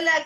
Hola,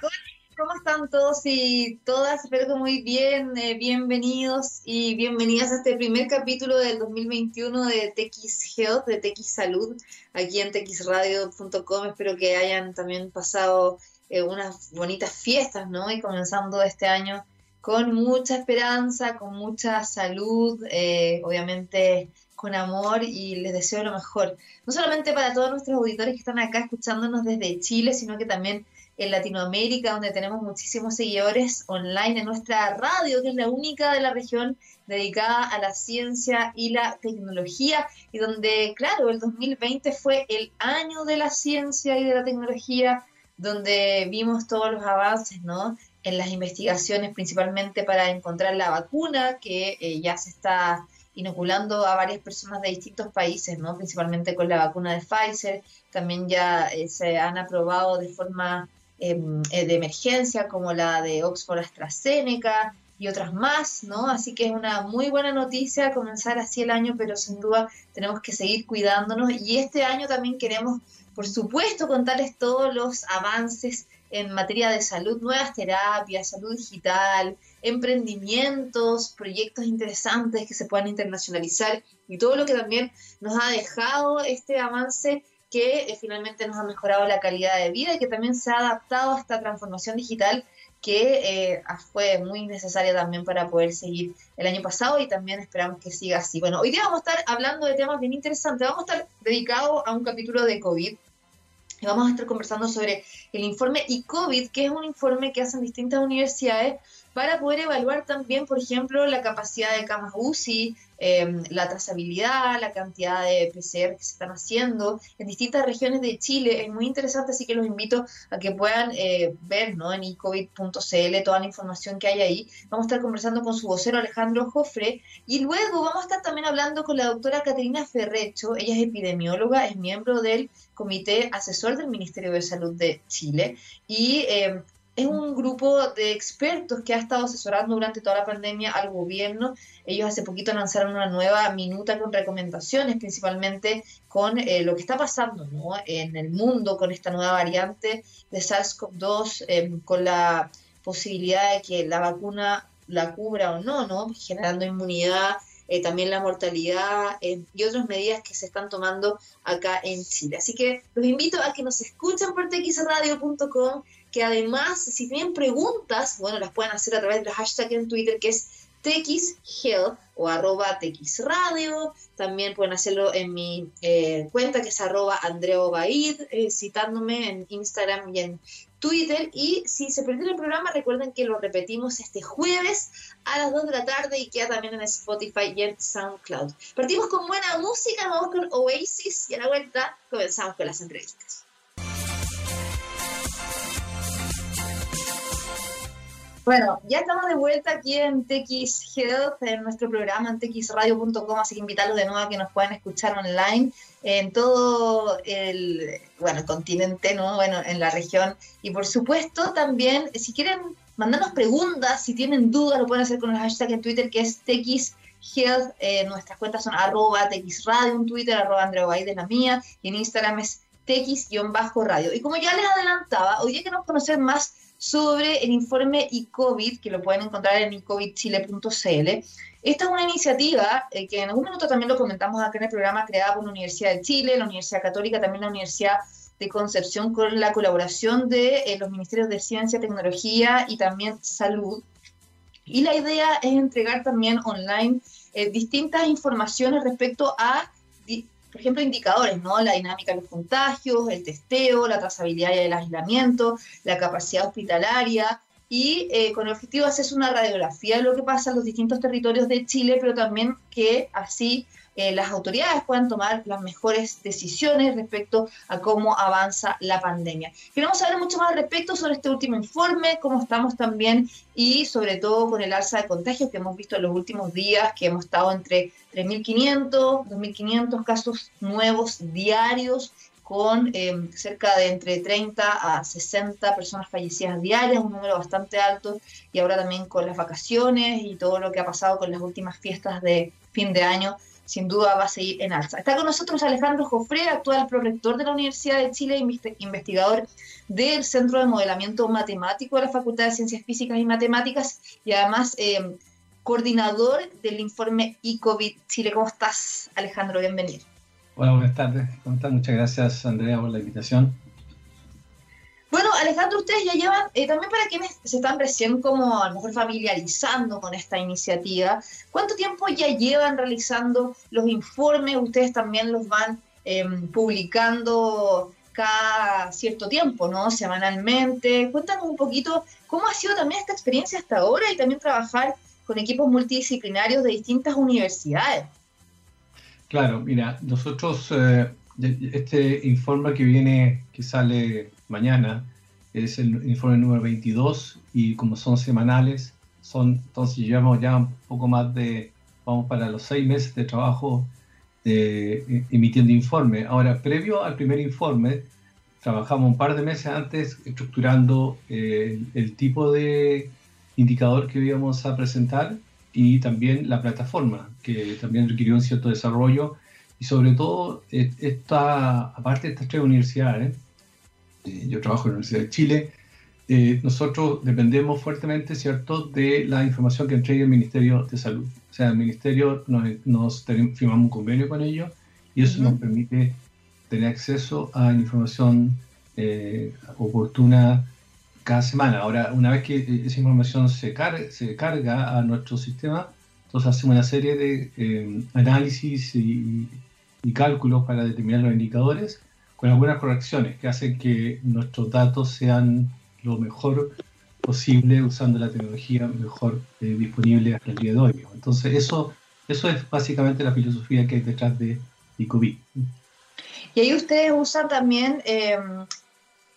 ¿cómo están todos y todas? Espero que muy bien, eh, bienvenidos y bienvenidas a este primer capítulo del 2021 de TX Health, de TX Salud, aquí en txradio.com. Espero que hayan también pasado eh, unas bonitas fiestas, ¿no? Y comenzando este año con mucha esperanza, con mucha salud, eh, obviamente con amor y les deseo lo mejor. No solamente para todos nuestros auditores que están acá escuchándonos desde Chile, sino que también en Latinoamérica, donde tenemos muchísimos seguidores online en nuestra radio, que es la única de la región dedicada a la ciencia y la tecnología, y donde, claro, el 2020 fue el año de la ciencia y de la tecnología, donde vimos todos los avances, ¿no? En las investigaciones, principalmente para encontrar la vacuna, que eh, ya se está inoculando a varias personas de distintos países, ¿no? principalmente con la vacuna de Pfizer. También ya eh, se han aprobado de forma eh, de emergencia como la de Oxford AstraZeneca y otras más, ¿no? Así que es una muy buena noticia comenzar así el año, pero sin duda tenemos que seguir cuidándonos y este año también queremos, por supuesto, contarles todos los avances en materia de salud, nuevas terapias, salud digital, emprendimientos, proyectos interesantes que se puedan internacionalizar y todo lo que también nos ha dejado este avance que eh, finalmente nos ha mejorado la calidad de vida y que también se ha adaptado a esta transformación digital que eh, fue muy necesaria también para poder seguir el año pasado y también esperamos que siga así. Bueno, hoy día vamos a estar hablando de temas bien interesantes. Vamos a estar dedicados a un capítulo de COVID, y vamos a estar conversando sobre el informe ICOVID, que es un informe que hacen distintas universidades para poder evaluar también, por ejemplo, la capacidad de camas UCI, em, la trazabilidad, la cantidad de PCR que se están haciendo en distintas regiones de Chile. Es muy interesante, así que los invito a que puedan eh, ver ¿no? en icovid.cl toda la información que hay ahí. Vamos a estar conversando con su vocero Alejandro Jofre y luego vamos a estar también hablando con la doctora Caterina Ferrecho. Ella es epidemióloga, es miembro del Comité Asesor del Ministerio de Salud de Chile y em, es un grupo de expertos que ha estado asesorando durante toda la pandemia al gobierno. Ellos hace poquito lanzaron una nueva minuta con recomendaciones, principalmente con eh, lo que está pasando en el mundo con esta nueva variante de SARS-CoV-2, em, con la posibilidad de que la vacuna la cubra o no, ¿no? generando inmunidad. Eh, también la mortalidad eh, y otras medidas que se están tomando acá en Chile. Así que los invito a que nos escuchen por txradio.com que además, si tienen preguntas, bueno, las pueden hacer a través del hashtag en Twitter que es TXHealth o arroba TXRadio. También pueden hacerlo en mi eh, cuenta que es arroba Baid, eh, citándome en Instagram y en Twitter. Y si se perdió el programa, recuerden que lo repetimos este jueves a las 2 de la tarde y queda también en Spotify y en SoundCloud. Partimos con buena música, vamos con Oasis y a la vuelta comenzamos con las entrevistas. Bueno, ya estamos de vuelta aquí en TX Health, en nuestro programa en txradio.com, así que invitarlos de nuevo a que nos puedan escuchar online en todo el, bueno, continente, ¿no? Bueno, en la región. Y por supuesto también, si quieren mandarnos preguntas, si tienen dudas, lo pueden hacer con el hashtag en Twitter que es TX Health. Eh, nuestras cuentas son arroba txradio en Twitter, arroba de la mía, y en Instagram es tx-radio. Y como ya les adelantaba, hoy día queremos conocer más sobre el informe ICOVID, que lo pueden encontrar en icovidchile.cl. Esta es una iniciativa eh, que en algún minuto también lo comentamos acá en el programa, creada por la Universidad de Chile, la Universidad Católica, también la Universidad de Concepción, con la colaboración de eh, los Ministerios de Ciencia, Tecnología y también Salud. Y la idea es entregar también online eh, distintas informaciones respecto a por ejemplo, indicadores, ¿no? La dinámica de los contagios, el testeo, la trazabilidad y el aislamiento, la capacidad hospitalaria, y eh, con el objetivo de hacer una radiografía de lo que pasa en los distintos territorios de Chile, pero también que así eh, las autoridades puedan tomar las mejores decisiones respecto a cómo avanza la pandemia. Queremos saber mucho más respecto sobre este último informe, cómo estamos también y sobre todo con el alza de contagios que hemos visto en los últimos días, que hemos estado entre 3.500, 2.500 casos nuevos diarios con em, cerca de entre 30 a 60 personas fallecidas diarias, un número bastante alto, y ahora también con las vacaciones y todo lo que ha pasado con las últimas fiestas de fin de año, sin duda va a seguir en alza. Está con nosotros Alejandro Jofre, actual prorector de la Universidad de Chile, investigador del Centro de Modelamiento Matemático de la Facultad de Ciencias Físicas y Matemáticas y además eh, coordinador del informe ICOVID Chile. ¿Cómo estás, Alejandro? Bienvenido. Hola, buenas tardes. ¿Cómo estás? Muchas gracias, Andrea, por la invitación. Bueno, Alejandro, ustedes ya llevan, eh, también para quienes se están recién como a lo mejor familiarizando con esta iniciativa, ¿cuánto tiempo ya llevan realizando los informes? Ustedes también los van em, publicando cada cierto tiempo, ¿no? Semanalmente. Cuéntanos un poquito cómo ha sido también esta experiencia hasta ahora y también trabajar con equipos multidisciplinarios de distintas universidades. Claro, mira, nosotros, eh, este informe que viene, que sale mañana, es el informe número 22 y como son semanales, son, entonces llevamos ya un poco más de, vamos para los seis meses de trabajo de, emitiendo informe. Ahora, previo al primer informe, trabajamos un par de meses antes estructurando eh, el tipo de indicador que íbamos a presentar y también la plataforma, que también requirió un cierto desarrollo. Y sobre todo, esta, aparte de estas tres universidades, eh, yo trabajo en la Universidad de Chile, eh, nosotros dependemos fuertemente, ¿cierto?, de la información que entregue el Ministerio de Salud. O sea, el Ministerio nos, nos firmamos un convenio con ellos y eso nos permite tener acceso a información eh, oportuna cada semana. Ahora, una vez que eh, esa información se, se carga a nuestro sistema, entonces hacemos una serie de eh, análisis y, cálculos para determinar los indicadores con algunas correcciones que hacen que nuestros datos sean lo mejor posible usando la tecnología mejor eh, disponible hasta el día de hoy. Entonces, eso, eso es básicamente la filosofía que hay detrás de ICOVID. Y ahí ustedes usan también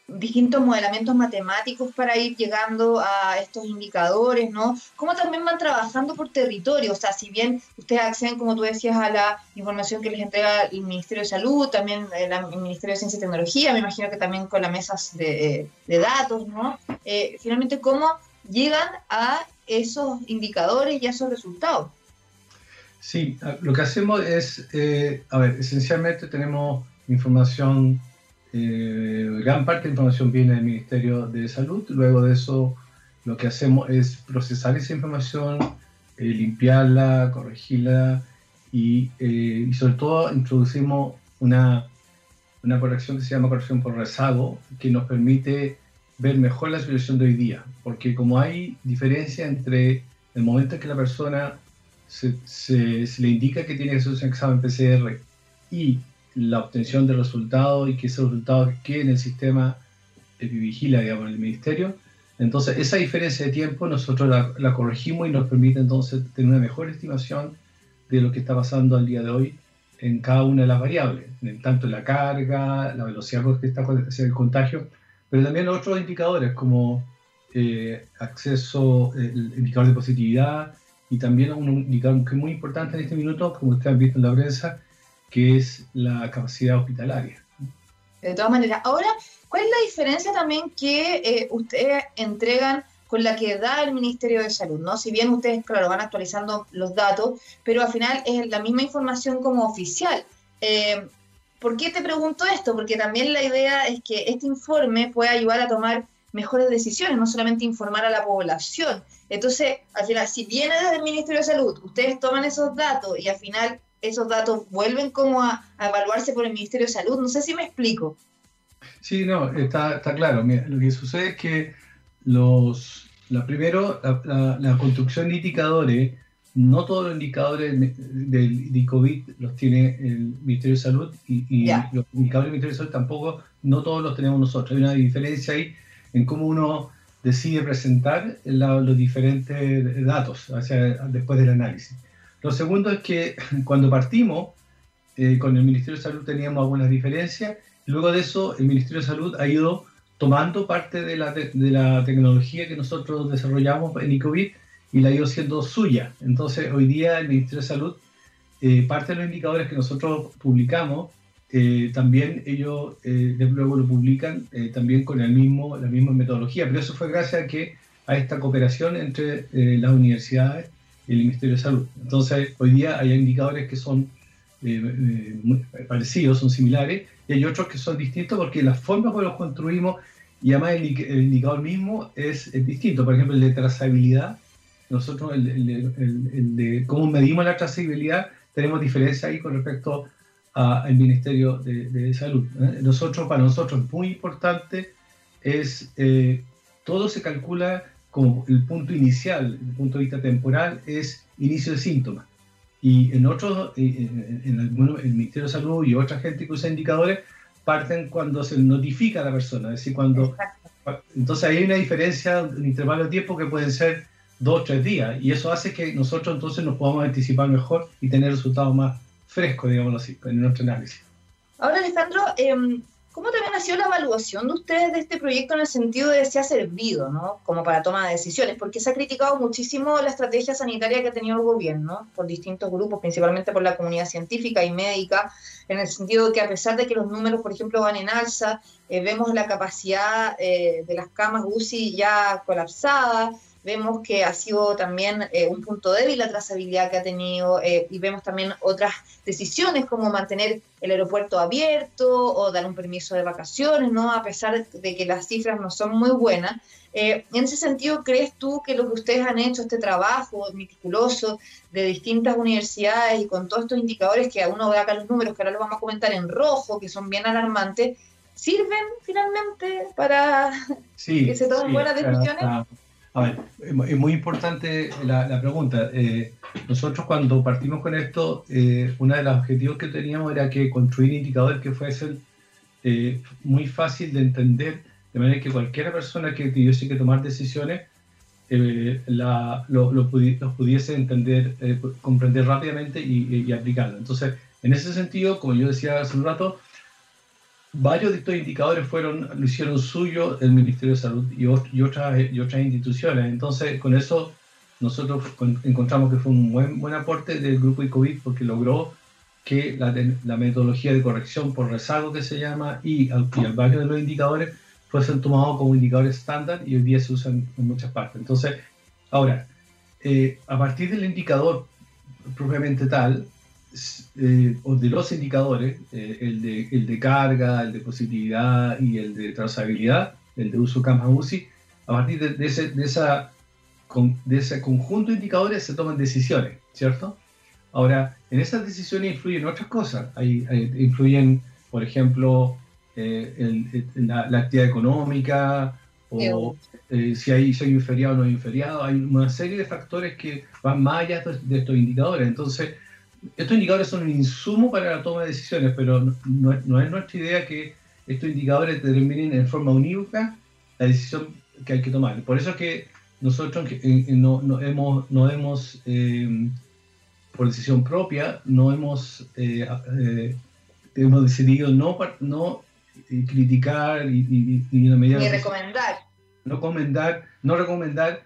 distintos modelamientos matemáticos para ir llegando a estos indicadores, ¿no? ¿Cómo también van trabajando por territorio? O sea, si bien ustedes acceden, como tú decías, a la información que les entrega el Ministerio de Salud, también el Ministerio de Ciencia y Tecnología, me imagino que también con las mesas de, datos, ¿no? Eh, finalmente, ¿cómo llegan a esos indicadores y a esos resultados? Sí, lo que hacemos es, eh, a ver, esencialmente tenemos información eh, gran parte de la información viene del Ministerio de Salud. Luego de eso, lo que hacemos es procesar esa información, eh, limpiarla, corregirla y, eh, y, sobre todo introducimos una, una corrección que se llama corrección por rezago, que nos permite ver mejor la situación de hoy día. Porque como hay diferencia entre el momento en que la persona se, se, se le indica que tiene que hacer un examen PCR y la obtención de resultados y que ese resultado quede en el sistema vigila, digamos, el ministerio. Entonces, esa diferencia de tiempo nosotros la, corregimos y nos permite entonces tener una mejor estimación de lo que está pasando al día de hoy en cada una de las variables, tanto en la carga, la velocidad con que está el contagio, pero también otros indicadores como eh, acceso, el indicador de positividad y también un indicador que es muy importante en este minuto, como ustedes han visto en la prensa, que es la capacidad hospitalaria. De todas maneras, ahora, ¿cuál es la diferencia también que eh, ustedes entregan con la que da el Ministerio de Salud? ¿no? Si bien ustedes, claro, van actualizando los datos, pero al final es la misma información como oficial. Eh, ¿Por qué te pregunto esto? Porque también la idea es que este informe pueda ayudar a tomar mejores decisiones, no solamente informar a la población. Entonces, al final, si viene desde el Ministerio de Salud, ustedes toman esos datos y al final esos datos vuelven como a, evaluarse por el Ministerio de Salud. No sé si me explico. Sí, no, está, está claro. lo que sucede es que los, la, primero, la, construcción de indicadores, no todos los indicadores del COVID los tiene el Ministerio de Salud y, los indicadores del Ministerio de Salud tampoco, no todos los tenemos nosotros. Hay una diferencia ahí en cómo uno decide presentar los diferentes datos después del análisis. Lo segundo es que cuando partimos eh, con el Ministerio de Salud teníamos algunas diferencias. Luego de eso, el Ministerio de Salud ha ido tomando parte de la, de la tecnología que nosotros desarrollamos en ICOVID y la ha ido siendo suya. Entonces, hoy día el Ministerio de Salud, eh, parte de los indicadores que nosotros publicamos, eh, también ellos luego lo publican también con el mismo, la misma metodología. Pero eso fue gracias a, que, a esta cooperación entre las universidades el Ministerio de Salud. Entonces, hoy día hay indicadores que son parecidos, son similares, y hay otros que son distintos porque la forma como los construimos y además el, indicador mismo es, distinto. Por ejemplo, el de trazabilidad, nosotros, el, de cómo medimos la trazabilidad, tenemos diferencia ahí con respecto al Ministerio de, Salud. ¿eh? Nosotros, para nosotros, muy importante es, eh, todo se calcula como el punto inicial, desde el punto de vista temporal, es inicio de síntomas. Y en otros, en, el Ministerio de Salud y otra gente que usa indicadores, parten cuando se notifica a la persona, es decir, cuando... Entonces hay una diferencia, un intervalo de tiempo que pueden ser dos o tres días, y eso hace que nosotros entonces nos podamos anticipar mejor y tener resultados más frescos, digamos así, en nuestro análisis. Ahora, Alejandro, eh, ¿Cómo también ha sido la evaluación de ustedes de este proyecto en el sentido de si ha servido, ¿no? Como para toma de decisiones, porque se ha criticado muchísimo la estrategia sanitaria que ha tenido el gobierno por distintos grupos, principalmente por la comunidad científica y médica, en el sentido de que a pesar de que los números, por ejemplo, van en alza, eh, vemos la capacidad eh, de las camas UCI ya colapsada, vemos que ha sido también eh, un punto débil la trazabilidad que ha tenido eh, y vemos también otras decisiones como mantener el aeropuerto abierto o dar un permiso de vacaciones, ¿no? A pesar de que las cifras no son muy buenas. Eh, en ese sentido, ¿crees tú que lo que ustedes han hecho, este trabajo meticuloso de distintas universidades y con todos estos indicadores que a uno ve acá los números, que ahora los vamos a comentar en rojo, que son bien alarmantes, sirven finalmente para que se tomen buenas decisiones? A ver, es muy importante la, pregunta. Eh, nosotros cuando partimos con esto, eh, uno de los objetivos que teníamos era que construir indicadores que fuesen eh, muy fácil de entender, de manera que cualquier persona que tuviese que tomar decisiones los pudiese entender, comprender rápidamente y, y aplicarlo. Entonces, en ese sentido, como yo decía hace un rato, varios de estos indicadores fueron, lo hicieron suyo el Ministerio de Salud y, y, otras, instituciones. Entonces, con eso nosotros encontramos que fue un buen, buen aporte del grupo ICOVID porque logró que la, metodología de corrección por rezago que se llama y, y varios de los indicadores fuesen tomados como indicadores estándar y hoy día se usan en muchas partes. Entonces, ahora, eh, a partir del indicador propiamente tal, eh, de los indicadores, eh, el, de, el de carga, el de positividad y el de trazabilidad, el de uso CAMA UCI, a partir de, ese, de, esa, de ese conjunto de indicadores se toman decisiones, ¿cierto? Ahora, en esas decisiones influyen otras cosas. Hay, influyen, por ejemplo, eh, la, actividad económica, o si, hay, si hay un feriado o no hay un feriado. Hay una serie de factores que van más allá de estos indicadores. Entonces, estos indicadores son un insumo para la toma de decisiones, pero no, es nuestra idea que estos indicadores determinen en forma unívoca la decisión que hay que tomar. Por eso es que nosotros no, hemos, no hemos eh, por decisión propia, no hemos, eh, eh, hemos decidido no, no criticar y, Ni recomendar. No recomendar, no recomendar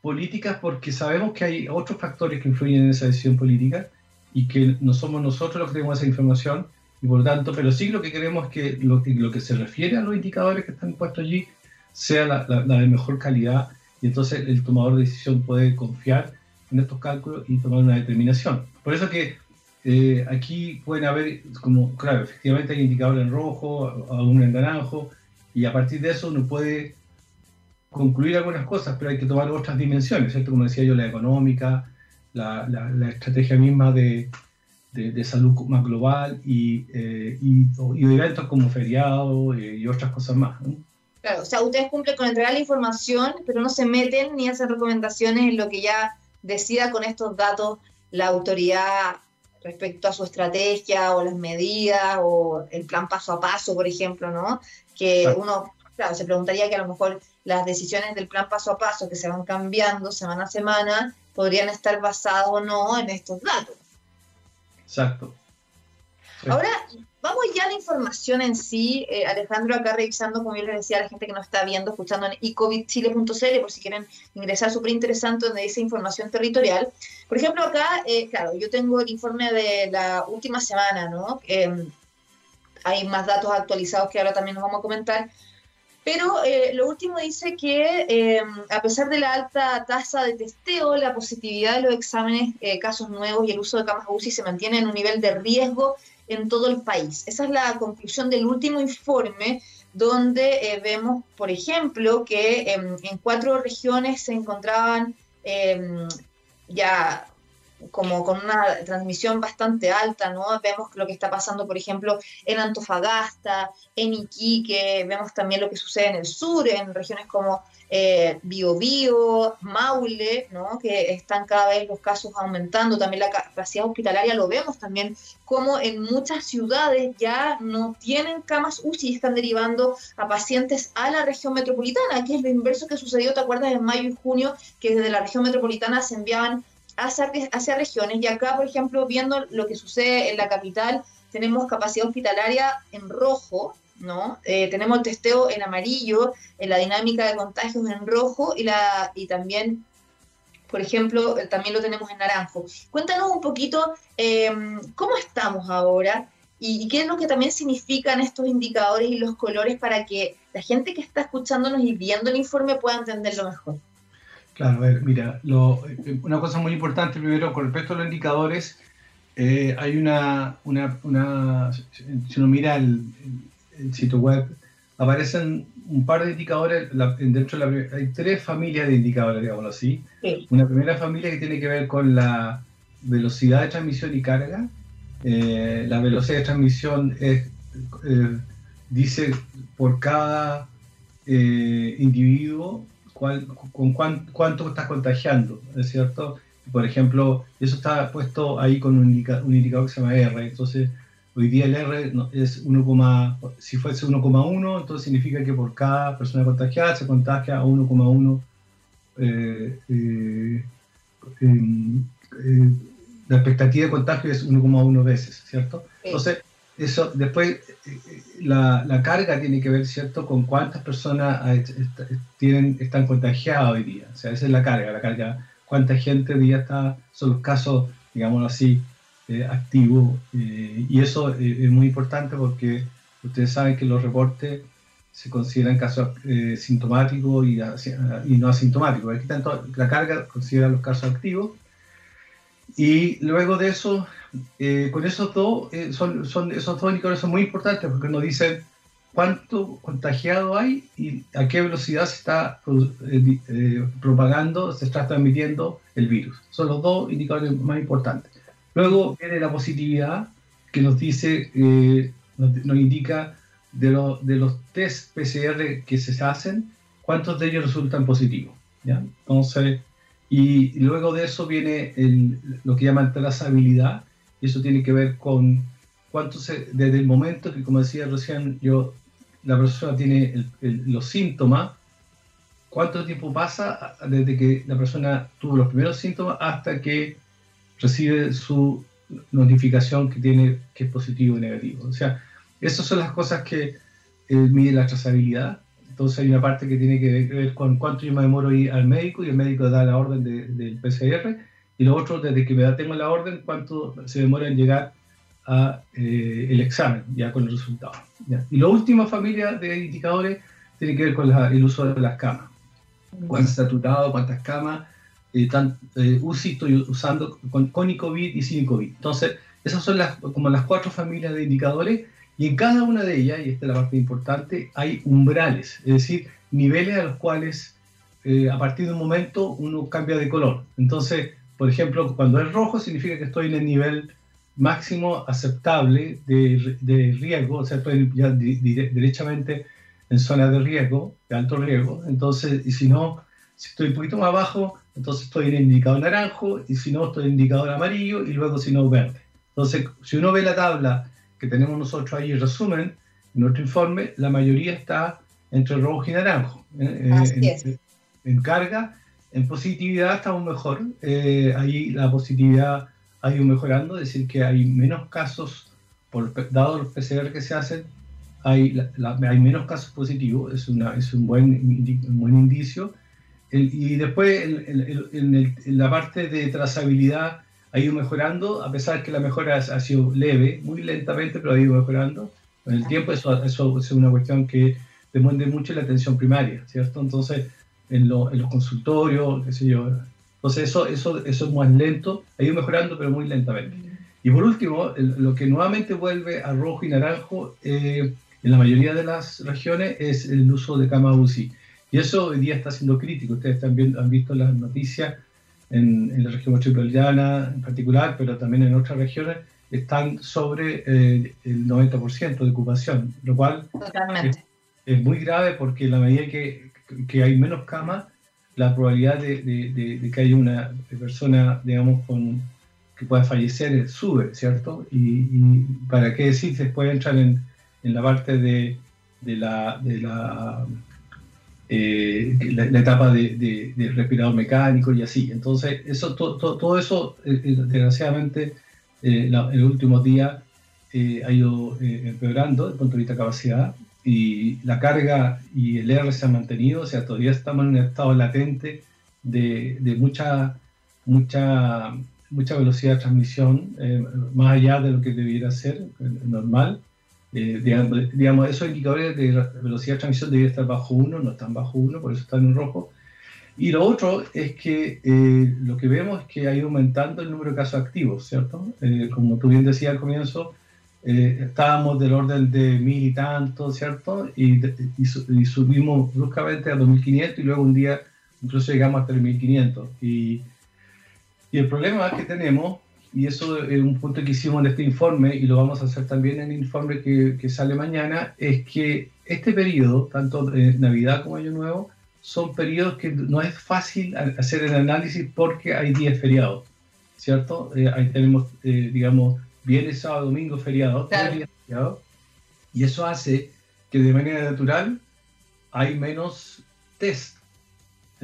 políticas porque sabemos que hay otros factores que influyen en esa decisión política y que no somos nosotros los que tenemos esa información y por lo tanto, pero sí lo que queremos es que lo, lo que se refiere a los indicadores que están puestos allí sea la, de mejor calidad y entonces el tomador de decisión puede confiar en estos cálculos y tomar una determinación. Por eso que eh, aquí pueden haber, como, claro, efectivamente hay indicadores en rojo, algunos en naranjo, y a partir de eso uno puede concluir algunas cosas, pero hay que tomar otras dimensiones, ¿cierto? Como decía yo, la económica, la, la, estrategia misma de, de, salud más global y, eh, y, y, eventos como feriado eh, y otras cosas más. Claro, o sea, ustedes cumplen con entregar la información, pero no se meten ni hacen recomendaciones en lo que ya decida con estos datos la autoridad respecto a su estrategia o las medidas o el plan paso a paso, por ejemplo, ¿no? Que uno, claro, se preguntaría que a lo mejor las decisiones del plan paso a paso que se van cambiando semana a semana podrían estar basados o no en estos datos. Exacto. Ahora, vamos ya a la información en sí. Eh, Alejandro, acá revisando, como yo les decía a la gente que nos está viendo, escuchando en ecovidchile.cl, por si quieren ingresar, súper interesante, donde dice información territorial. Por ejemplo, acá, eh, claro, yo tengo el informe de la última semana, ¿no? hay más datos actualizados que ahora también nos vamos a comentar. Pero eh, lo último dice que eh, a pesar de la alta tasa de testeo, la positividad de los exámenes, eh, casos nuevos y el uso de camas UCI se mantiene en un nivel de riesgo en todo el país. Esa es la conclusión del último informe donde vemos, por ejemplo, que em, en cuatro regiones se encontraban em, ya como con una transmisión bastante alta, ¿no? Vemos lo que está pasando, por ejemplo, en Antofagasta, en Iquique, vemos también lo que sucede en el sur, en regiones como eh, Biobío, Maule, ¿no? Que están cada vez los casos aumentando, también la capacidad hospitalaria lo vemos también, como en muchas ciudades ya no tienen camas UCI y están derivando a pacientes a la región metropolitana, que es lo inverso que sucedió, ¿te acuerdas? En mayo y junio, que desde la región metropolitana se enviaban hacia, regiones. Y acá, por ejemplo, viendo lo que sucede en la capital, tenemos capacidad hospitalaria en rojo, ¿no? Eh, tenemos el testeo en amarillo, en la dinámica de contagios en rojo y, la, y también, por ejemplo, también lo tenemos en naranjo. Cuéntanos un poquito em, cómo estamos ahora y, qué es lo que también significan estos indicadores y los colores para que la gente que está escuchándonos y viendo el informe pueda entenderlo mejor. Claro, a ver, mira, eh, una cosa muy importante primero con respecto a los indicadores, eh, hay una, una, una, si uno mira el, sitio web, aparecen un par de indicadores, dentro de la, hay tres familias de indicadores, digámoslo así. Una primera familia que tiene que ver con la velocidad de transmisión y carga. Eh, la velocidad de transmisión es, dice por cada individuo con cuánto estás contagiando, ¿es cierto? Por ejemplo, eso está puesto ahí con un, indicador que se llama R, entonces hoy día el R es 1, si fuese 1,1, entonces significa que por cada persona contagiada se contagia a 1,1 eh, eh, em, eh, la expectativa de contagio es 1,1 veces, ¿cierto? Entonces, eso, después, la, la, carga tiene que ver, ¿cierto?, con cuántas personas tienen, están contagiadas hoy día. O sea, esa es la carga, la carga, cuánta gente hoy día está, son los casos, digámoslo así, eh, activos. Eh, y eso eh, es muy importante porque ustedes saben que los reportes se consideran casos sintomáticos y, y, no asintomáticos. Aquí tanto la carga considera los casos activos. Y luego de eso, eh, con esos dos, eh, son, son, esos dos indicadores son muy importantes porque nos dicen cuánto contagiado hay y a qué velocidad se está eh, propagando, se está transmitiendo el virus. Son los dos indicadores más importantes. Luego viene la positividad, que nos dice, nos, indica de, de, los test PCR que se hacen, cuántos de ellos resultan positivos. ¿ya? Entonces, y luego de eso viene el, lo que llaman trazabilidad, y eso tiene que ver con cuánto se, desde el momento que, como decía recién, yo, la persona tiene los síntomas, cuánto tiempo pasa desde que la persona tuvo los primeros síntomas hasta que recibe su notificación que tiene que es positivo o negativo. O sea, esas son las cosas que eh, mide la trazabilidad. Entonces hay una parte que tiene que ver con cuánto yo me demoro ir al médico y el médico da la orden del PCR y lo otro, desde que me tengo la orden, cuánto se demora en llegar a eh, el examen, ya con el resultado. Y la última familia de indicadores tiene que ver con el uso de las camas. Cuánto saturado, cuántas camas, eh, tan, eh, estoy usando con, con COVID y sin COVID. Entonces, esas son las, como las cuatro familias de indicadores y en cada una de ellas, y esta es la parte importante, hay umbrales, es decir, niveles a los cuales eh, a partir de un momento uno cambia de color. Entonces, por ejemplo, cuando es rojo significa que estoy en el nivel máximo aceptable de, de riesgo, o sea, estoy ya derechamente en zona de riesgo, de alto riesgo. Entonces, y si no, si estoy un poquito más abajo, entonces estoy en el indicador naranjo, y si no, estoy en el indicador amarillo, y luego si no, verde. Entonces, si uno ve la tabla que tenemos nosotros ahí, resumen, en nuestro informe, la mayoría está entre rojo y naranjo. ¿eh? Eh, en, en, carga en positividad estamos mejor. Eh, ahí la positividad ha ido mejorando, es decir, que hay menos casos, por, dado los PCR que se hacen, hay, hay menos casos positivos, es, una, es un, buen, un buen indicio. y después en, la parte de trazabilidad ha ido mejorando, a pesar que la mejora ha, sido leve, muy lentamente, pero ha ido mejorando. En el tiempo eso, eso es una cuestión que depende mucho la atención primaria, ¿cierto? Entonces, en, en los consultorios, qué sé yo. Entonces, eso, eso, eso es más lento, ha ido mejorando, pero muy lentamente. Y por último, lo que nuevamente vuelve a rojo y naranjo eh, en la mayoría de las regiones es el uso de cama UCI. Y eso hoy día está siendo crítico. Ustedes también han visto las noticias en, la región metropolitana en particular, pero también en otras regiones, están sobre eh, el 90% de ocupación, lo cual es, muy grave porque la medida que, que hay menos camas, la probabilidad de, que haya una persona, digamos, con, que pueda fallecer sube, ¿cierto? Y, para qué decir, después entrar en, en la parte de, la, de la eh, la, etapa de, respirador mecánico y así. Entonces, eso, todo eso, eh, eh, desgraciadamente, en los últimos días ha ido empeorando desde el punto de vista de capacidad y la carga y el R se han mantenido, o sea, todavía estamos en un estado latente de, de mucha, mucha, mucha velocidad de transmisión, más allá de lo que debiera ser normal. Eh, digamos, esos indicadores de velocidad de transmisión deberían estar bajo 1, no están bajo 1, por eso están en rojo. Y lo otro es que eh, lo que vemos es que ha ido aumentando el número de casos activos, ¿cierto? Eh, como tú bien decías al comienzo, estábamos del orden de mil y tanto, ¿cierto? Y, y, subimos bruscamente a 2.500 y luego un día incluso llegamos a 3.500. Y, y el problema que tenemos y eso es un punto que hicimos en este informe y lo vamos a hacer también en el informe que, que sale mañana, es que este periodo, tanto de Navidad como Año Nuevo, son periodos que no es fácil hacer el análisis porque hay días feriados, ¿cierto? Eh, ahí tenemos, eh, digamos, viernes, sábado, domingo, feriados, días feriados, y eso hace que de manera natural hay menos test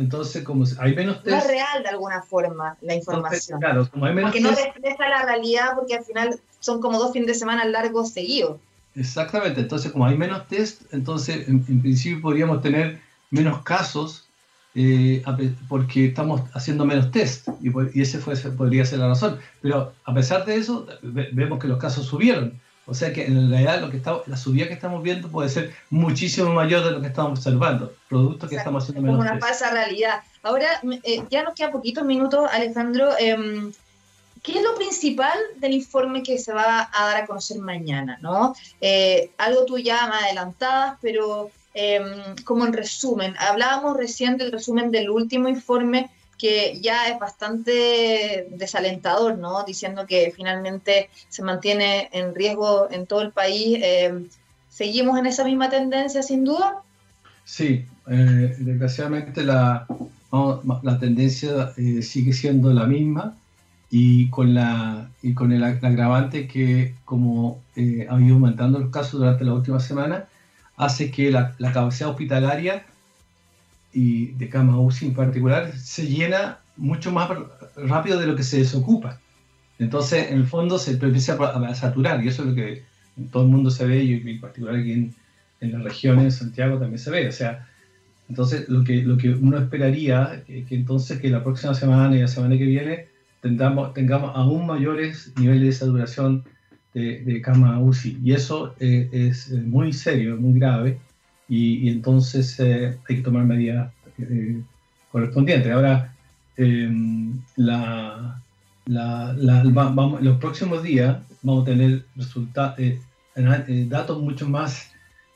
entonces, como hay menos test... No es real de alguna forma la información. claro, como hay menos porque no refleja la realidad porque al final son como dos fines de semana largos seguidos. Exactamente, entonces como hay menos test, entonces en, principio podríamos tener menos casos eh, porque estamos haciendo menos test y, y ese fue, podría ser la razón. Pero a pesar de eso, vemos que los casos subieron. O sea que en realidad lo que está, la subida que estamos viendo puede ser muchísimo mayor de lo que estamos observando, producto que estamos haciendo menos. Es una falsa realidad. Ahora, eh, ya nos queda poquitos minutos, Alejandro. Em, ¿Qué es lo principal del informe que se va a dar a conocer mañana? ¿no? Eh, algo tú ya me adelantabas, pero em, como en resumen, hablábamos recién del resumen del último informe que ya es bastante desalentador, ¿no? Diciendo que finalmente se mantiene en riesgo en todo el país. Eh, ¿Seguimos en esa misma tendencia, sin duda? Sí, eh, desgraciadamente la, la tendencia eh, sigue siendo la misma y con, la, y con el, agravante que, como ha ido aumentando los casos durante la última semana, hace que la, la capacidad hospitalaria y de cama UCI en particular se llena mucho más rápido de lo que se desocupa. Entonces, en el fondo, se empieza a saturar y eso es lo que todo el mundo se ve y en particular aquí en, en las regiones de Santiago también se ve. O sea, entonces lo que, lo que uno esperaría que, que entonces que la próxima semana y la semana que viene tengamos, tengamos aún mayores niveles de saturación de, de cama UCI. Y eso eh, es muy serio, muy grave y, entonces eh, hay que tomar medidas eh, correspondientes. Ahora, em, la, los próximos días vamos a tener resultados, eh, datos mucho más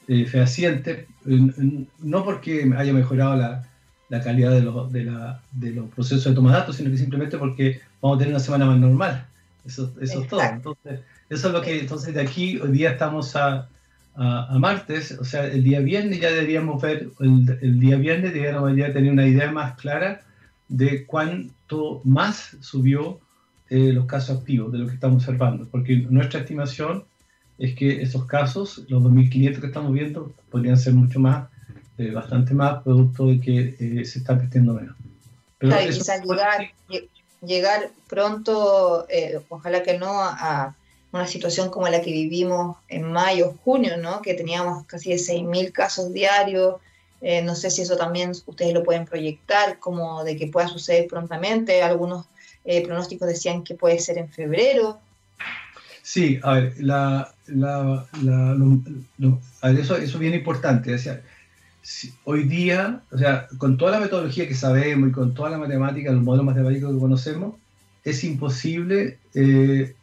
fehacientes, no porque haya mejorado la, la calidad de, los, de, de, los procesos de toma de datos, sino que simplemente porque vamos a tener una semana más normal. Eso, eso es todo. Entonces, eso es lo que, entonces de aquí hoy día estamos a, a, martes, o sea, el día viernes ya deberíamos ver, el, día viernes deberíamos ya tener una idea más clara de cuánto más subió eh, los casos activos de lo que estamos observando, porque nuestra estimación es que esos casos, los 2.500 que estamos viendo, podrían ser mucho más, eh, bastante más, producto de que eh, se está perdiendo menos. Pero quizás llegar, llegar pronto, ojalá que no, a una situación como la que vivimos en mayo, junio, ¿no? que teníamos casi de 6.000 casos diarios. Eh, no sé si eso también ustedes lo pueden proyectar, como de que pueda suceder prontamente. Algunos eh, pronósticos decían que puede ser en febrero. Sí, a ver, la, la, eso, eso es bien importante. Hoy día, o sea, con toda la metodología que sabemos y con toda la matemática, los modelos matemáticos que conocemos, es imposible eh,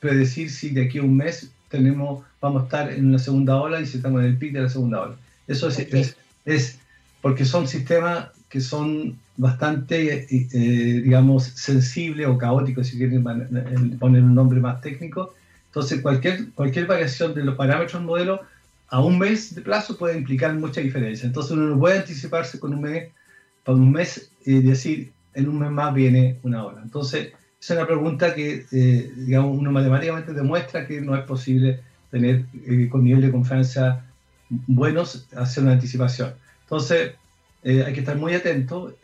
predecir si de aquí a un mes tenemos, vamos a estar en una segunda ola y si estamos en el pic de la segunda ola. Eso es, es, porque son sistemas que son bastante, eh, digamos, sensibles o caóticos, si quieren poner un nombre más técnico. Entonces, cualquier, cualquier variación de los parámetros del modelo a un mes de plazo puede implicar mucha diferencia. Entonces, uno no puede anticiparse con un mes, para un mes y decir, en un mes más viene una hora. Entonces, es una pregunta que, eh, digamos, uno matemáticamente demuestra que no es posible tener eh, con nivel de confianza buenos hacer una anticipación. Entonces, eh, hay que estar muy atento.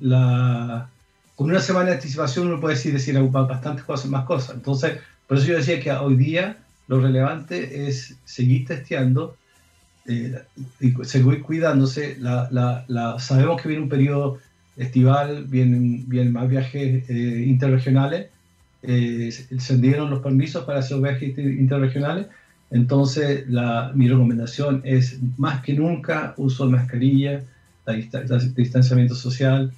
la, con una semana de anticipación uno puede decir, decir bastantes cosas, más cosas. Entonces, por eso yo decía que hoy día lo relevante es seguir testeando y seguir cuidándose. La, la, sabemos que viene un periodo estival, vienen, vienen más viajes eh, interregionales, eh, se dieron los permisos para esos viajes interregionales, entonces la, mi recomendación es más que nunca uso de mascarilla, la, distanciamiento social,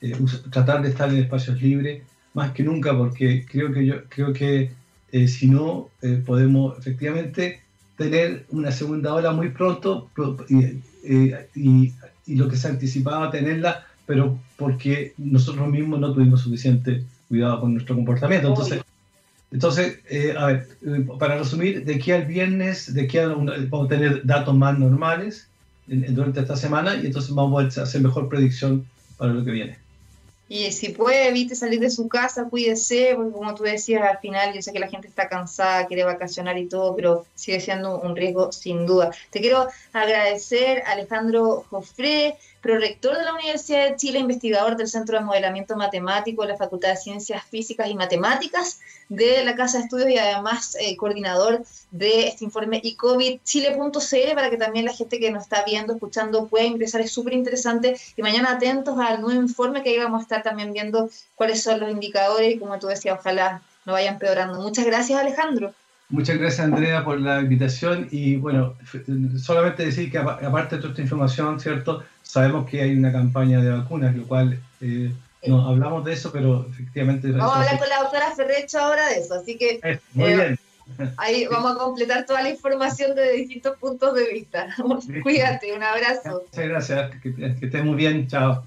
eh, tratar de estar en espacios libres, más que nunca porque creo que yo creo que si no podemos efectivamente tener una segunda ola muy pronto y, y lo que se anticipaba tenerla pero porque nosotros mismos no tuvimos suficiente cuidado con nuestro comportamiento. Entonces, entonces eh, a ver, eh, para resumir, de aquí al viernes, de aquí a vamos a tener datos más normales durante esta semana y entonces vamos a hacer mejor predicción para lo que viene. Y si puede, evite salir de su casa, cuídese, porque como tú decías, al final yo sé que la gente está cansada, quiere vacacionar y todo, pero sigue siendo un riesgo sin duda. Te quiero agradecer, Alejandro Jofré, prorector de la Universidad de Chile, investigador del Centro de Modelamiento Matemático de la Facultad de Ciencias Físicas y Matemáticas de la Casa de Estudios y además eh, coordinador de este informe Chile.cl para que también la gente que nos está viendo, escuchando pueda ingresar. Es súper interesante y mañana atentos al nuevo informe que ahí vamos a estar también viendo cuáles son los indicadores y como tú decías, ojalá no vayan empeorando. Muchas gracias Alejandro. Muchas gracias Andrea por la invitación y bueno, solamente decir que aparte de toda esta información, ¿cierto? Sabemos que hay una campaña de vacunas, lo cual eh, no hablamos de eso, pero efectivamente... Vamos a hablar con la doctora Ferrecho ahora de eso, así que... muy bien. Ahí vamos a completar toda la información de distintos puntos de vista. Cuídate, un abrazo. Muchas gracias, que, que estés muy bien, chao.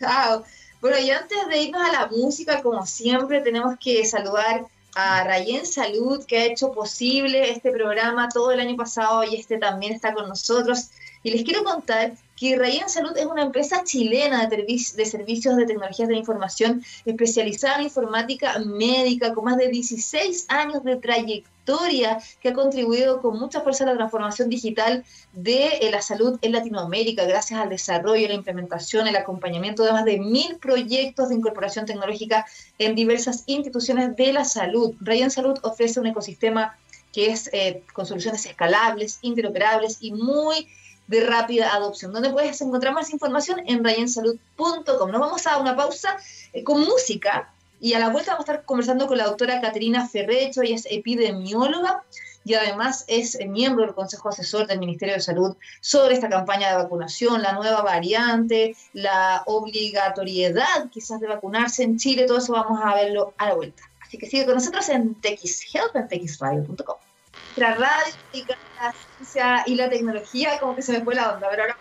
Chao. Bueno, y antes de irnos a la música, como siempre, tenemos que saludar a Rayen Salud, que ha hecho posible este programa todo el año pasado y este también está con nosotros. Y les quiero contar que Rayen Salud es una empresa chilena de, servicios de tecnologías de información especializada en informática médica con más de 16 años de trayectoria que ha contribuido con mucha fuerza a la transformación digital de eh, la salud en Latinoamérica gracias al desarrollo, la implementación, el acompañamiento de más de mil proyectos de incorporación tecnológica en diversas instituciones de la salud. Rayen Salud ofrece un ecosistema que es eh, con soluciones escalables, interoperables y muy de rápida adopción, donde puedes encontrar más información en rayensalud.com. Nos vamos a una pausa eh, con música y a la vuelta vamos a estar conversando con la doctora Caterina Ferrecho, ella es epidemióloga y además es miembro del Consejo Asesor del Ministerio de Salud sobre esta campaña de vacunación, la nueva variante, la obligatoriedad quizás de vacunarse en Chile, todo eso vamos a verlo a la vuelta. Así que sigue con nosotros en TXHealth, en txradio.com la radio la ciencia y la tecnología, como que se me fue la onda, pero ahora...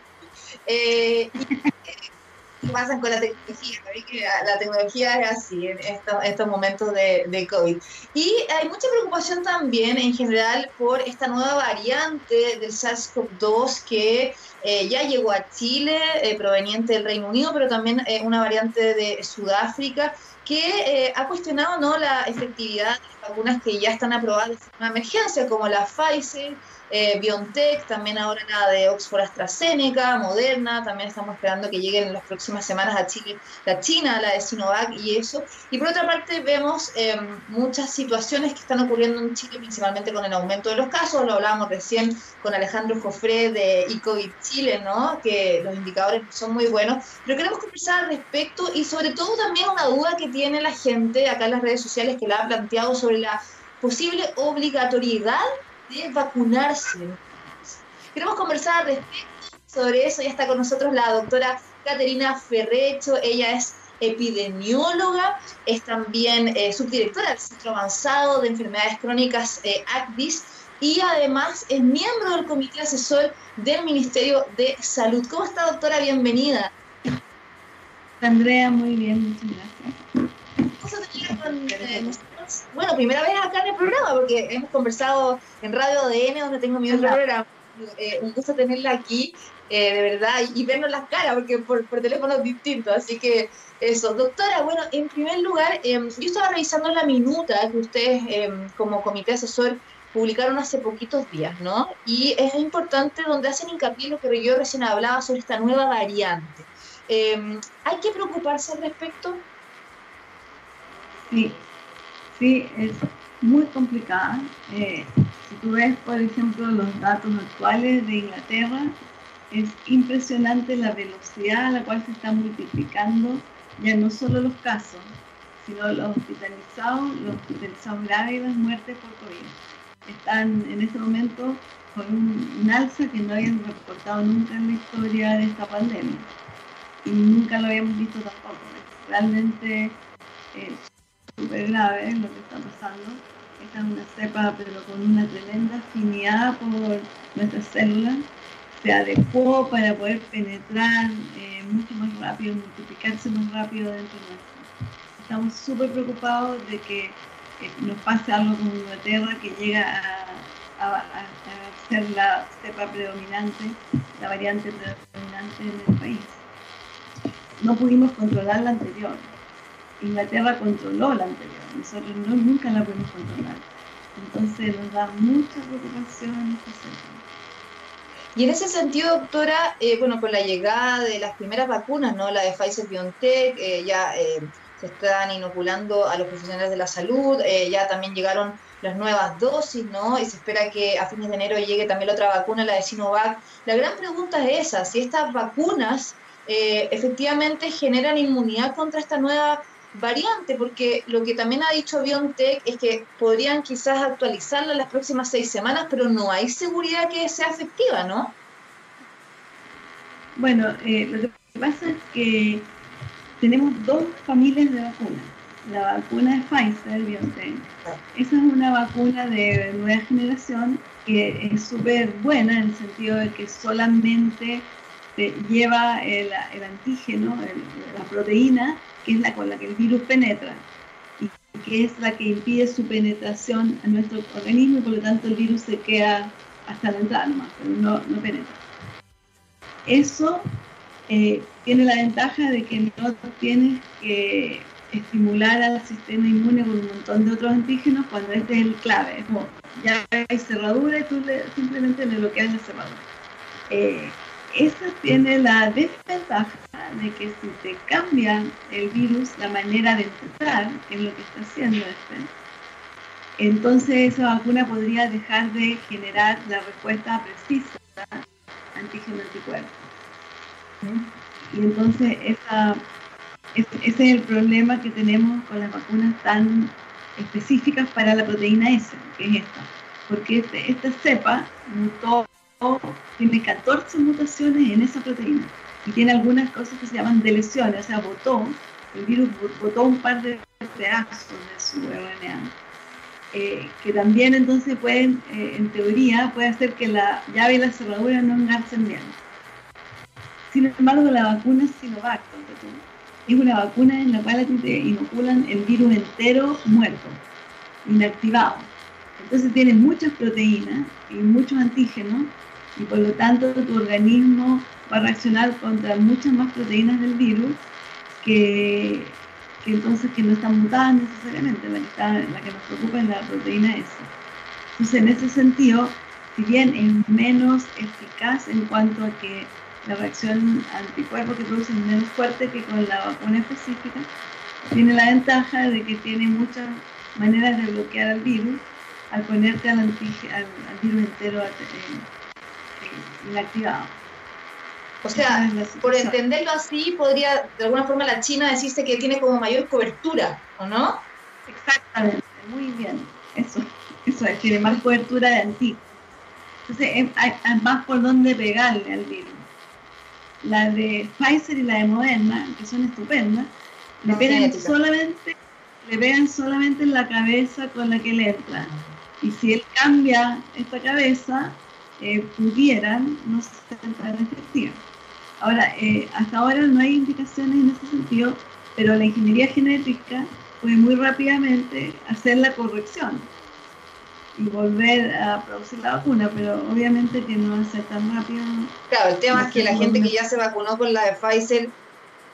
Eh, ¿Qué pasa con la tecnología? Que la, tecnología es así en estos, momentos de, de, COVID. Y hay mucha preocupación también en general por esta nueva variante del SARS-CoV-2 que eh, ya llegó a Chile, eh, proveniente del Reino Unido, pero también una variante de Sudáfrica que ha cuestionado ¿no? la efectividad algunas que ya están aprobadas de forma emergencia, como la Pfizer, eh, BioNTech, también ahora la de Oxford AstraZeneca, Moderna, también estamos esperando que lleguen en las próximas semanas a Chile, la China, la de Sinovac y eso. Y por otra parte vemos em, muchas situaciones que están ocurriendo en Chile, principalmente con el aumento de los casos, lo hablábamos recién con Alejandro Jofré de eCovid Chile, ¿no? que los indicadores son muy buenos, pero queremos conversar al respecto y sobre todo también una duda que tiene la gente acá en las redes sociales que la ha planteado sobre la posible obligatoriedad de vacunarse. Queremos conversar al respecto sobre eso. Ya está con nosotros la doctora Caterina Ferrecho. Ella es epidemióloga, es también eh, subdirectora del Centro Avanzado de Enfermedades Crónicas eh, ACDIS y además es miembro del Comité Asesor del Ministerio de Salud. ¿Cómo está, doctora? Bienvenida. Andrea, muy bien, muchas gracias. Con, eh, bueno, primera vez acá en el programa, porque hemos conversado en Radio ADN, donde tengo mi otro programa. Eh, un gusto tenerla aquí, eh, de verdad, y, vernos las caras, porque por, por teléfono es distinto. Así que eso, doctora, bueno, en primer lugar, em, yo estaba revisando la minuta que ustedes em, como comité asesor publicaron hace poquitos días, ¿no? Y es importante donde hacen hincapié lo que yo recién hablaba sobre esta nueva variante. Em, ¿Hay que preocuparse al respecto? Sí, sí, es muy complicada. Eh, si tú ves, por ejemplo, los datos actuales de Inglaterra, es impresionante la velocidad a la cual se están multiplicando ya no solo los casos, sino los hospitalizados, los hospitalizados graves y las muertes por COVID. Están en este momento con un, alza que no habían reportado nunca en la historia de esta pandemia. Y nunca lo habíamos visto tampoco. realmente eh, súper grave lo que está pasando. Esta es una cepa, pero con una tremenda afinidad por nuestras células. Se adecuó para poder penetrar eh, mucho más rápido, multiplicarse más rápido dentro de nuestro. Estamos súper preocupados de que nos pase algo con Inglaterra que llega a, a, ser la cepa predominante, la variante predominante en el país. No pudimos controlar la anterior Inglaterra controló la anterior, nosotros no, nunca la pudimos controlar. Entonces nos da mucha preocupación este Y en ese sentido, doctora, eh, bueno, con la llegada de las primeras vacunas, ¿no? La de Pfizer BioNTech, eh, ya eh, se están inoculando a los profesionales de la salud, ya también llegaron las nuevas dosis, ¿no? Y se espera que a fines de enero llegue también la otra vacuna, la de Sinovac. La gran pregunta es esa, si estas vacunas efectivamente generan inmunidad contra esta nueva variante, porque lo que también ha dicho BioNTech es que podrían quizás actualizarla en las próximas seis semanas, pero no hay seguridad que sea efectiva, ¿no? Bueno, eh, lo que pasa es que tenemos dos familias de vacunas. La vacuna de Pfizer, BioNTech, esa es una vacuna de nueva generación que es súper buena en el sentido de que solamente lleva el, antígeno, la proteína, que es la con la que el virus penetra y que es la que impide su penetración a nuestro organismo y por lo tanto el virus se queda hasta la entrada pero no, no penetra. Eso eh, tiene la ventaja de que no tienes que estimular al sistema inmune con un montón de otros antígenos cuando este es el clave. Es como, ya hay cerradura y tú simplemente le bloqueas la cerradura. Eh, esa tiene la desventaja de que si te cambia el virus la manera de entrar, que es lo que está haciendo este, entonces esa vacuna podría dejar de generar la respuesta precisa antígeno anticuerpo. Y entonces ese es el problema que tenemos con las vacunas tan específicas para la proteína S, que es esta. Porque este, esta cepa mutó tiene 14 mutaciones en esa proteína y tiene algunas cosas que se llaman deleciones, o sea, botó, el virus botó un par de pedazos de su RNA, eh, que también entonces pueden, eh, en teoría, puede hacer que la llave y la cerradura no engarcen bien. Sin embargo, la vacuna Sinovac, es una vacuna en la cual te inoculan el virus entero muerto, inactivado. Entonces tienes muchas proteínas y muchos antígenos y por lo tanto tu organismo va a reaccionar contra muchas más proteínas del virus que, entonces que no están mutadas necesariamente, la que, está, la que nos preocupa es la proteína S. Entonces en ese sentido, si bien es menos eficaz en cuanto a que la reacción anticuerpo que produce es menos fuerte que con la vacuna específica, tiene la ventaja de que tiene muchas maneras de bloquear al virus al ponerte al, al, virus entero eh, inactivado. O sea, por entenderlo así, podría de alguna forma la China decirse que tiene como mayor cobertura, ¿o no? Exactamente, muy bien. Eso, eso es, tiene más cobertura de antiguo. Entonces, hay, más por dónde pegarle al virus. la de Pfizer y la de Moderna, que son estupendas, le pegan solamente, le pegan solamente en la cabeza con la que le entra. Y si él cambia esta cabeza, eh, pudieran no ser tan efectivas. Ahora, eh, hasta ahora no hay indicaciones en ese sentido, pero la ingeniería genética puede muy rápidamente hacer la corrección y volver a producir la vacuna, pero obviamente que no va a ser tan rápido. Claro, el tema es que la gente que ya se vacunó con la de Pfizer,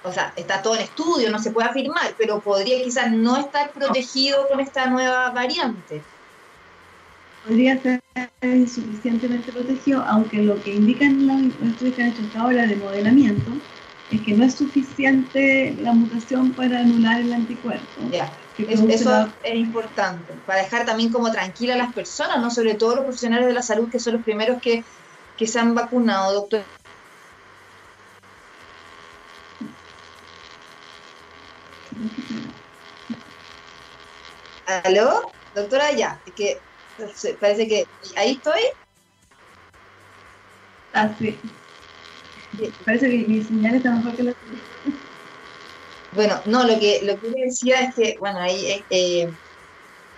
o sea, está todo en estudio, no se puede afirmar, pero podría quizás no estar protegido con esta nueva variante. Podría ser insuficientemente protegido, aunque lo que indican los estudios que han hecho hasta ahora de modelamiento es que no es suficiente la mutación para anular el anticuerpo. eso es importante, para dejar también como tranquila a las personas, no sobre todo los profesionales de la salud, que son los primeros que, que se han vacunado, doctor. ¿Aló? Doctora, ya, que parece que ahí estoy. Ah, sí. Parece que mi señal está mejor que la Bueno, no, lo que, lo que decía es que, bueno, ahí eh, eh,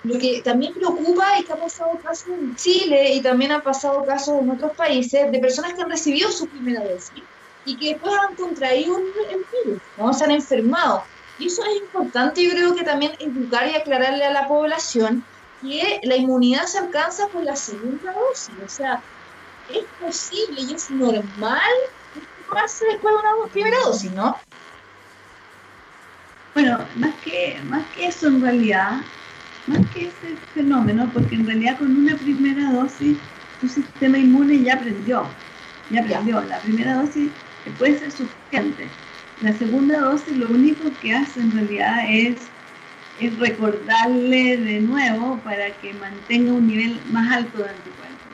lo que también preocupa es que ha pasado casos en Chile y también han pasado casos en otros países de personas que han recibido su primera dosis y que después han contraído el virus, ¿no? Se han enfermado. Y eso es importante, yo creo que también educar y aclararle a la población que la inmunidad se alcanza por la segunda dosis. O sea, es posible y es normal después de una primera dosis, ¿no? Bueno, más que, más que eso en realidad, más que ese fenómeno, porque en realidad con una primera dosis tu sistema inmune ya aprendió, ya aprendió. La primera dosis puede ser suficiente. La segunda dosis lo único que hace en realidad es, recordarle de nuevo para que mantenga un nivel más alto de anticuerpos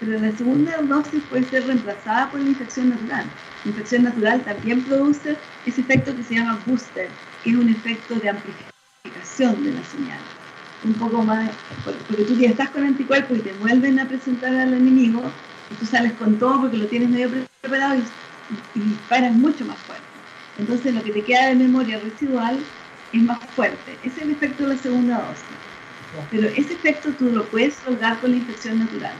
pero la segunda dosis puede ser reemplazada por la infección natural. La infección natural también produce ese efecto que se llama booster, que es un efecto de amplificación de la señal. Un poco más, porque tú ya estás con anticuerpos y te vuelven a presentar al enemigo, y tú sales con todo porque lo tienes medio preparado y, y disparas mucho más fuerte. Entonces lo que te queda de memoria residual es más fuerte. Ese es el efecto de la segunda dosis. Pero ese efecto tú lo puedes lograr con la infección natural.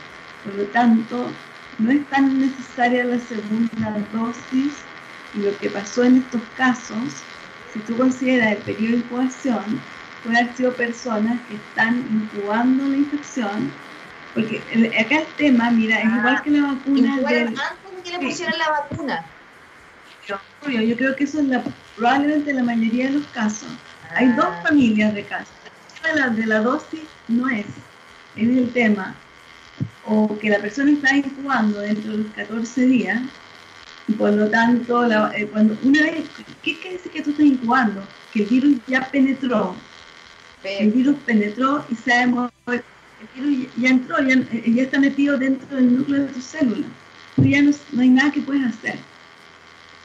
Por lo tanto, no es tan necesaria la segunda dosis y lo que pasó en estos casos, si tú consideras el periodo de incubación, puede haber sido personas que están incubando la infección, porque acá el tema, mira, es igual ah, que la vacuna. antes de que le pusieran la vacuna. Yo, yo creo que eso es la, probablemente la mayoría de los casos. Hay dos ah. familias de casos. La de la dosis no es, es el tema o que la persona está incubando dentro de los 14 días, y por lo tanto, eh, cuando una vez, ¿qué quiere decir que tú estás incubando? Que el virus ya penetró, el virus penetró y se ha el virus ya entró, ya, ya, está metido dentro del núcleo de tus células. Tú ya no, no hay nada que puedes hacer.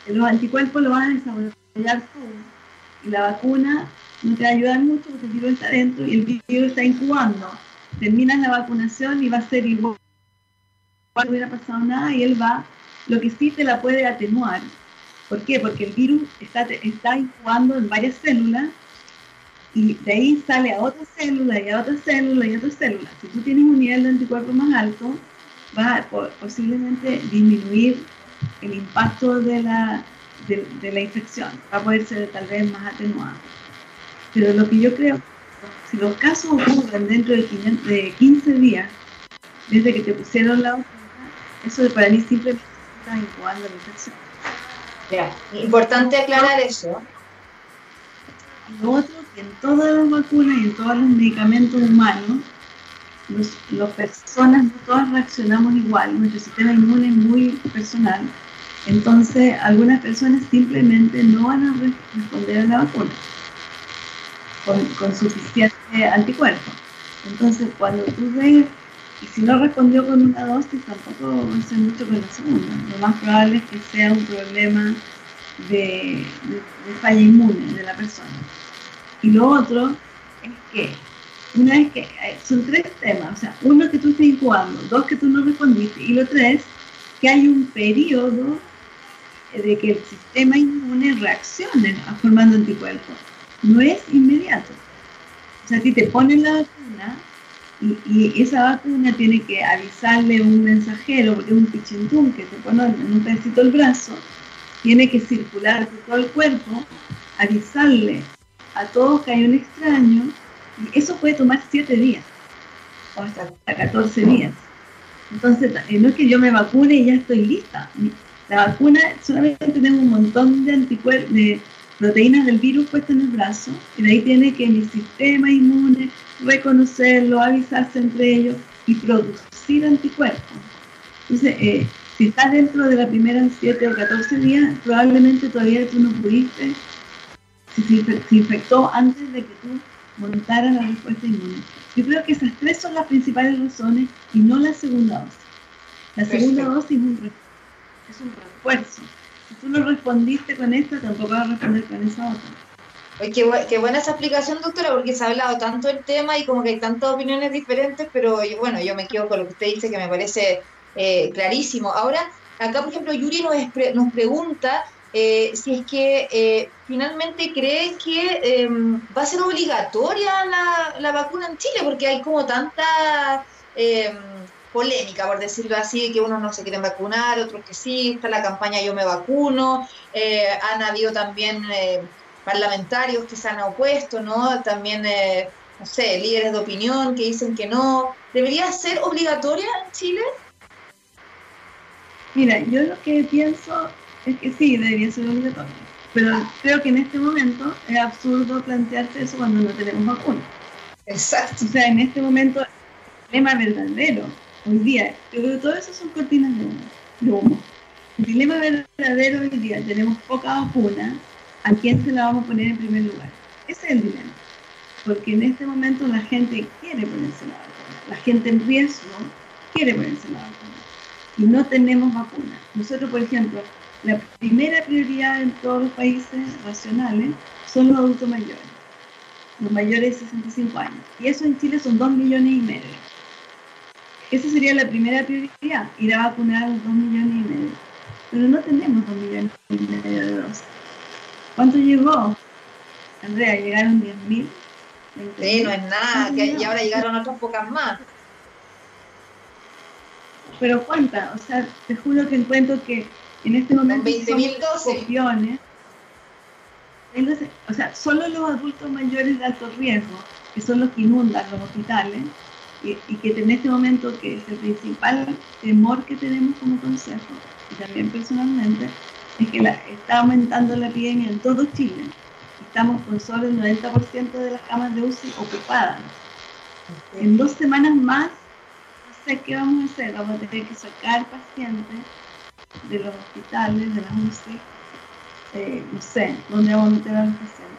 Los anticuerpos lo van a desarrollar tú. Y la vacuna no te va a ayudar mucho porque el virus está dentro y el virus está incubando terminas la vacunación y va a ser igual, no hubiera pasado nada y él va, lo que sí te la puede atenuar. ¿Por qué? Porque el virus está, incubando en varias células y de ahí sale a otra célula y a otra célula y a otra célula. Si tú tienes un nivel de anticuerpo más alto, va a posiblemente disminuir el impacto de la, de, de la infección, va a poder ser tal vez más atenuado. Pero lo que yo creo si los casos ocurren dentro de 15 días desde que te pusieron la vacuna, eso para mí simplemente está incubando la infección. Ya, importante aclarar eso. Y lo otro, que en todas las vacunas y en todos los medicamentos humanos, las personas no todas reaccionamos igual, nuestro sistema inmune es muy personal. Entonces, algunas personas simplemente no van a responder a la vacuna con, con suficiente anticuerpo. Entonces, cuando tú ves, y si no respondió con una dosis, tampoco va a ser mucho con la segunda. Lo más probable es que sea un problema de, falla inmune de la persona. Y lo otro es que, una vez que, eh, son tres temas, o sea, uno que tú estés incubando, dos que tú no respondiste, y lo tres, que hay un periodo de que el sistema inmune reaccione formando anticuerpos. No es inmediato. O sea, ti te ponen la vacuna y, esa vacuna tiene que avisarle un mensajero, porque es un pichintún que se pone en un pedacito el brazo, tiene que circular por todo el cuerpo, avisarle a todos que hay un extraño, eso puede tomar 7 días o hasta 14 días. Entonces, eh, no es que yo me vacune y ya estoy lista. La vacuna solamente tenemos un montón de anticuerpos, de proteínas del virus puestas en el brazo, y de ahí tiene que mi sistema inmune reconocerlo, avisarse entre ellos y producir anticuerpos. Entonces, eh, si estás dentro de la primera 7 o 14 días, probablemente todavía tú no pudiste, si se infectó antes de que tú montaras la respuesta inmune. Yo creo que esas tres son las principales razones y no la segunda dosis. La segunda dosis es un, refuerzo. Si tú no respondiste con esta, tampoco vas a responder con esa otra. Oye, qué, buena esa explicación, doctora, porque se ha hablado tanto del tema y como que hay tantas opiniones diferentes, pero bueno, yo me quedo con lo que usted dice que me parece eh, clarísimo. Ahora, acá, por ejemplo, Yuri nos, nos pregunta eh, si es que eh, finalmente cree que em, va a ser obligatoria la, la, vacuna en Chile, porque hay como tanta em, polémica, por decirlo así, que unos no se quieren vacunar, otros que sí, está la campaña Yo me vacuno, han habido también parlamentarios que se han opuesto, ¿no? También, eh, no sé, líderes de opinión que dicen que no. ¿Debería ser obligatoria en Chile? Mira, yo lo que pienso es que sí, debería ser obligatoria. Pero creo que en este momento es absurdo plantearse eso cuando no tenemos vacuna. Exacto. O sea, en este momento, el dilema verdadero, hoy día, yo creo que todo eso son cortinas de humo. El dilema verdadero hoy día, tenemos poca vacuna, ¿a quién se la vamos a poner en primer lugar? Ese es el dilema. Porque en este momento la gente quiere ponerse la vacuna. La gente en riesgo quiere ponerse la vacuna. Y no tenemos vacuna. Nosotros, por ejemplo, la primera prioridad en todos los países racionales son los adultos mayores. Los mayores de 65 años. Y eso en Chile son 2 millones y medio. Esa sería la primera prioridad, ir a vacunar a los 2 millones y medio. Pero no tenemos 2 millones y medio de dosis. ¿Cuánto llegó? Andrea, llegaron 10.000. Sí, no es nada, y ahora llegaron otras pocas más. Pero ¿cuántas? O sea, te juro que encuentro que en este momento 20.000 dosis. Entonces, o sea, solo los adultos mayores de alto riesgo, que son los que inundan los hospitales, y, y, que en este momento, que es el principal temor que tenemos como consejo, y también personalmente, es que la, está aumentando la epidemia en todo Chile. Estamos con solo el 90% de las camas de UCI ocupadas. En dos semanas más, no sé qué vamos a hacer. Vamos a tener que sacar pacientes de los hospitales, de las UCI. Eh, no sé, dónde vamos a meter a los pacientes.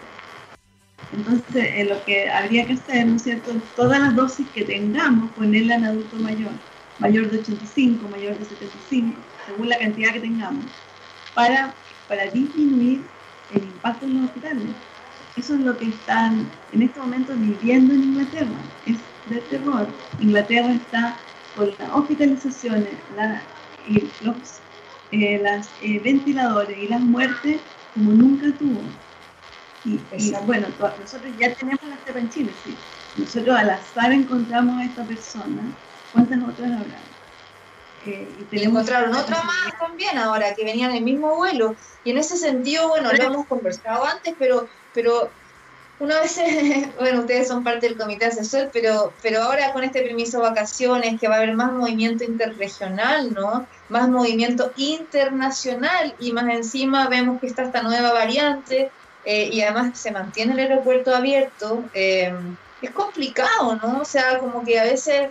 Entonces, eh, lo que habría que hacer, ¿no es cierto? Todas las dosis que tengamos, ponerla en adulto mayor, mayor de 85, mayor de 75, según la cantidad que tengamos para, para disminuir el impacto en los hospitales. Eso es lo que están en este momento viviendo en Inglaterra. Es de terror. Inglaterra está con las hospitalizaciones, los eh, las, eh, ventiladores y las muertes como nunca tuvo. Y, bueno, nosotros ya tenemos la cepa en Chile, sí. Nosotros al azar encontramos a esta persona. ¿Cuántas otras habrá? y, encontraron otra más también ahora que venían en el mismo vuelo. Y en ese sentido, bueno, lo hemos conversado antes, pero, pero una vez, bueno, ustedes son parte del comité asesor, pero, pero ahora con este permiso de vacaciones, que va a haber más movimiento interregional, ¿no? Más movimiento internacional y más encima vemos que está esta nueva variante eh, y además se mantiene el aeropuerto abierto. Eh, es complicado, ¿no? O sea, como que a veces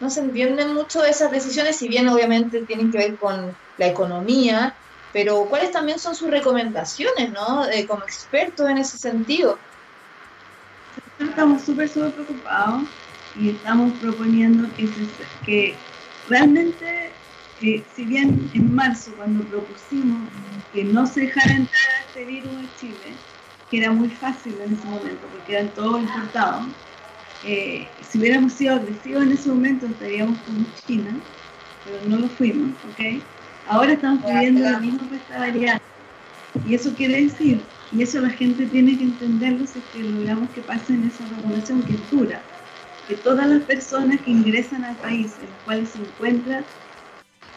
no se entienden mucho esas decisiones, si bien obviamente tienen que ver con la economía, pero cuáles también son sus recomendaciones, ¿no? Eh, como expertos en ese sentido. Estamos súper, súper preocupados y estamos proponiendo que, que realmente, eh, si bien en marzo, cuando propusimos que no se dejara entrar a este virus en Chile, que era muy fácil en ese momento porque eran todos importados, eh, si hubiéramos sido agresivos en ese momento estaríamos como China, pero no lo fuimos, ¿ok? Ahora estamos viviendo la misma variante. Y eso quiere decir, y eso la gente tiene que entenderlo si es que logramos que pase en esa regulación que es dura, que todas las personas que ingresan al país en las cuales se encuentra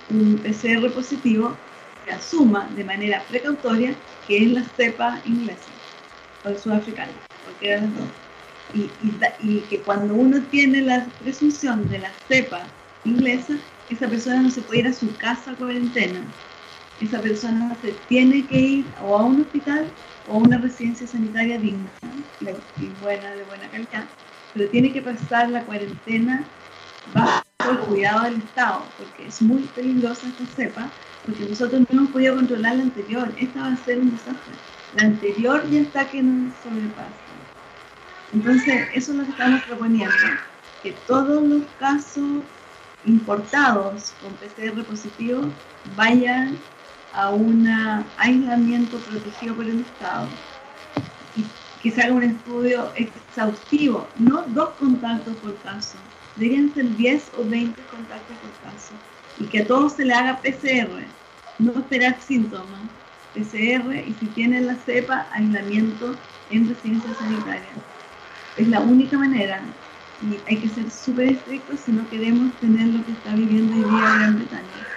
un PCR positivo, se asuma de manera precautoria que es la cepa inglesa o sudafricana, porque Y, y, que cuando uno tiene la presunción de la cepa inglesa, esa persona no se puede ir a su casa a cuarentena. Esa persona se tiene que ir o a un hospital o una residencia sanitaria digna de buena calidad, pero tiene que pasar la cuarentena bajo el cuidado del Estado, porque es muy peligrosa esta cepa, porque nosotros no hemos podido controlar la anterior. Esta va a ser un desastre. La anterior ya está que nos sobrepasa. Entonces, eso es lo que estamos proponiendo, que todos los casos importados con PCR positivo vayan a un aislamiento protegido por el Estado y que se haga un estudio exhaustivo, no dos contactos por caso, deberían ser 10 o 20 contactos por caso y que a todos se le haga PCR, no esperar síntomas, PCR y si tienen la cepa, aislamiento en residencia sanitaria. Es la única manera y hay que ser súper estrictos si no queremos tener lo que está viviendo hoy día Gran Bretaña.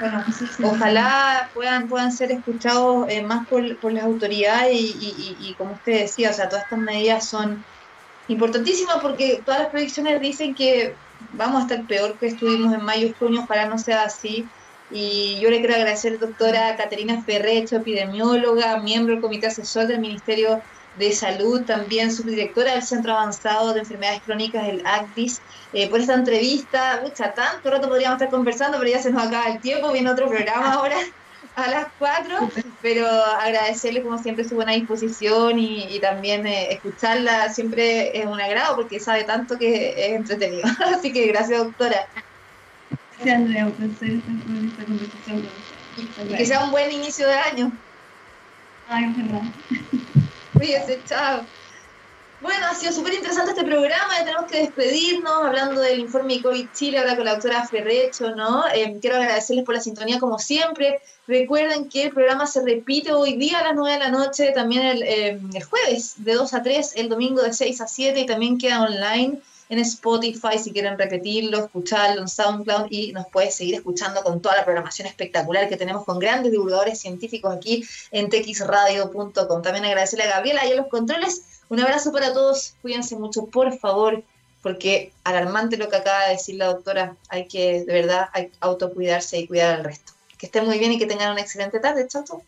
Bueno, ojalá puedan, puedan ser escuchados eh, más por, por, las autoridades y, y, como usted decía, o sea, todas estas medidas son importantísimas porque todas las predicciones dicen que vamos a estar peor que estuvimos en mayo y junio, ojalá no sea así. Y yo le quiero agradecer doctora Caterina Ferrecho, epidemióloga, miembro del comité asesor del Ministerio de Salud, también subdirectora del Centro Avanzado de Enfermedades Crónicas, el ACTIS, eh, por esta entrevista. Mucha tanto rato podríamos estar conversando, pero ya se nos acaba el tiempo, viene otro programa ahora a las 4, pero agradecerle como siempre su buena disposición y, también eh, escucharla siempre es un agrado porque sabe tanto que es entretenido. Así que gracias doctora. Gracias Andrea por hacer esta, conversación Que sea un buen inicio de año. Ay, verdad. Cuídense, chao. Bueno, ha sido súper interesante este programa, ya tenemos que despedirnos hablando del informe de COVID Chile, ahora con la doctora Ferrecho, ¿no? Eh, quiero agradecerles por la sintonía como siempre. Recuerden que el programa se repite hoy día a las 9 de la noche, también el, eh, el jueves de 2 a 3, el domingo de 6 a 7 y también queda online en Spotify si quieren repetirlo, escucharlo en SoundCloud y nos puedes seguir escuchando con toda la programación espectacular que tenemos con grandes divulgadores científicos aquí en texradio.com. También agradecerle a Gabriela y a los controles. Un abrazo para todos, cuídense mucho, por favor, porque alarmante lo que acaba de decir la doctora, hay que de verdad hay autocuidarse y cuidar al resto. Que estén muy bien y que tengan una excelente tarde. Chao, chao.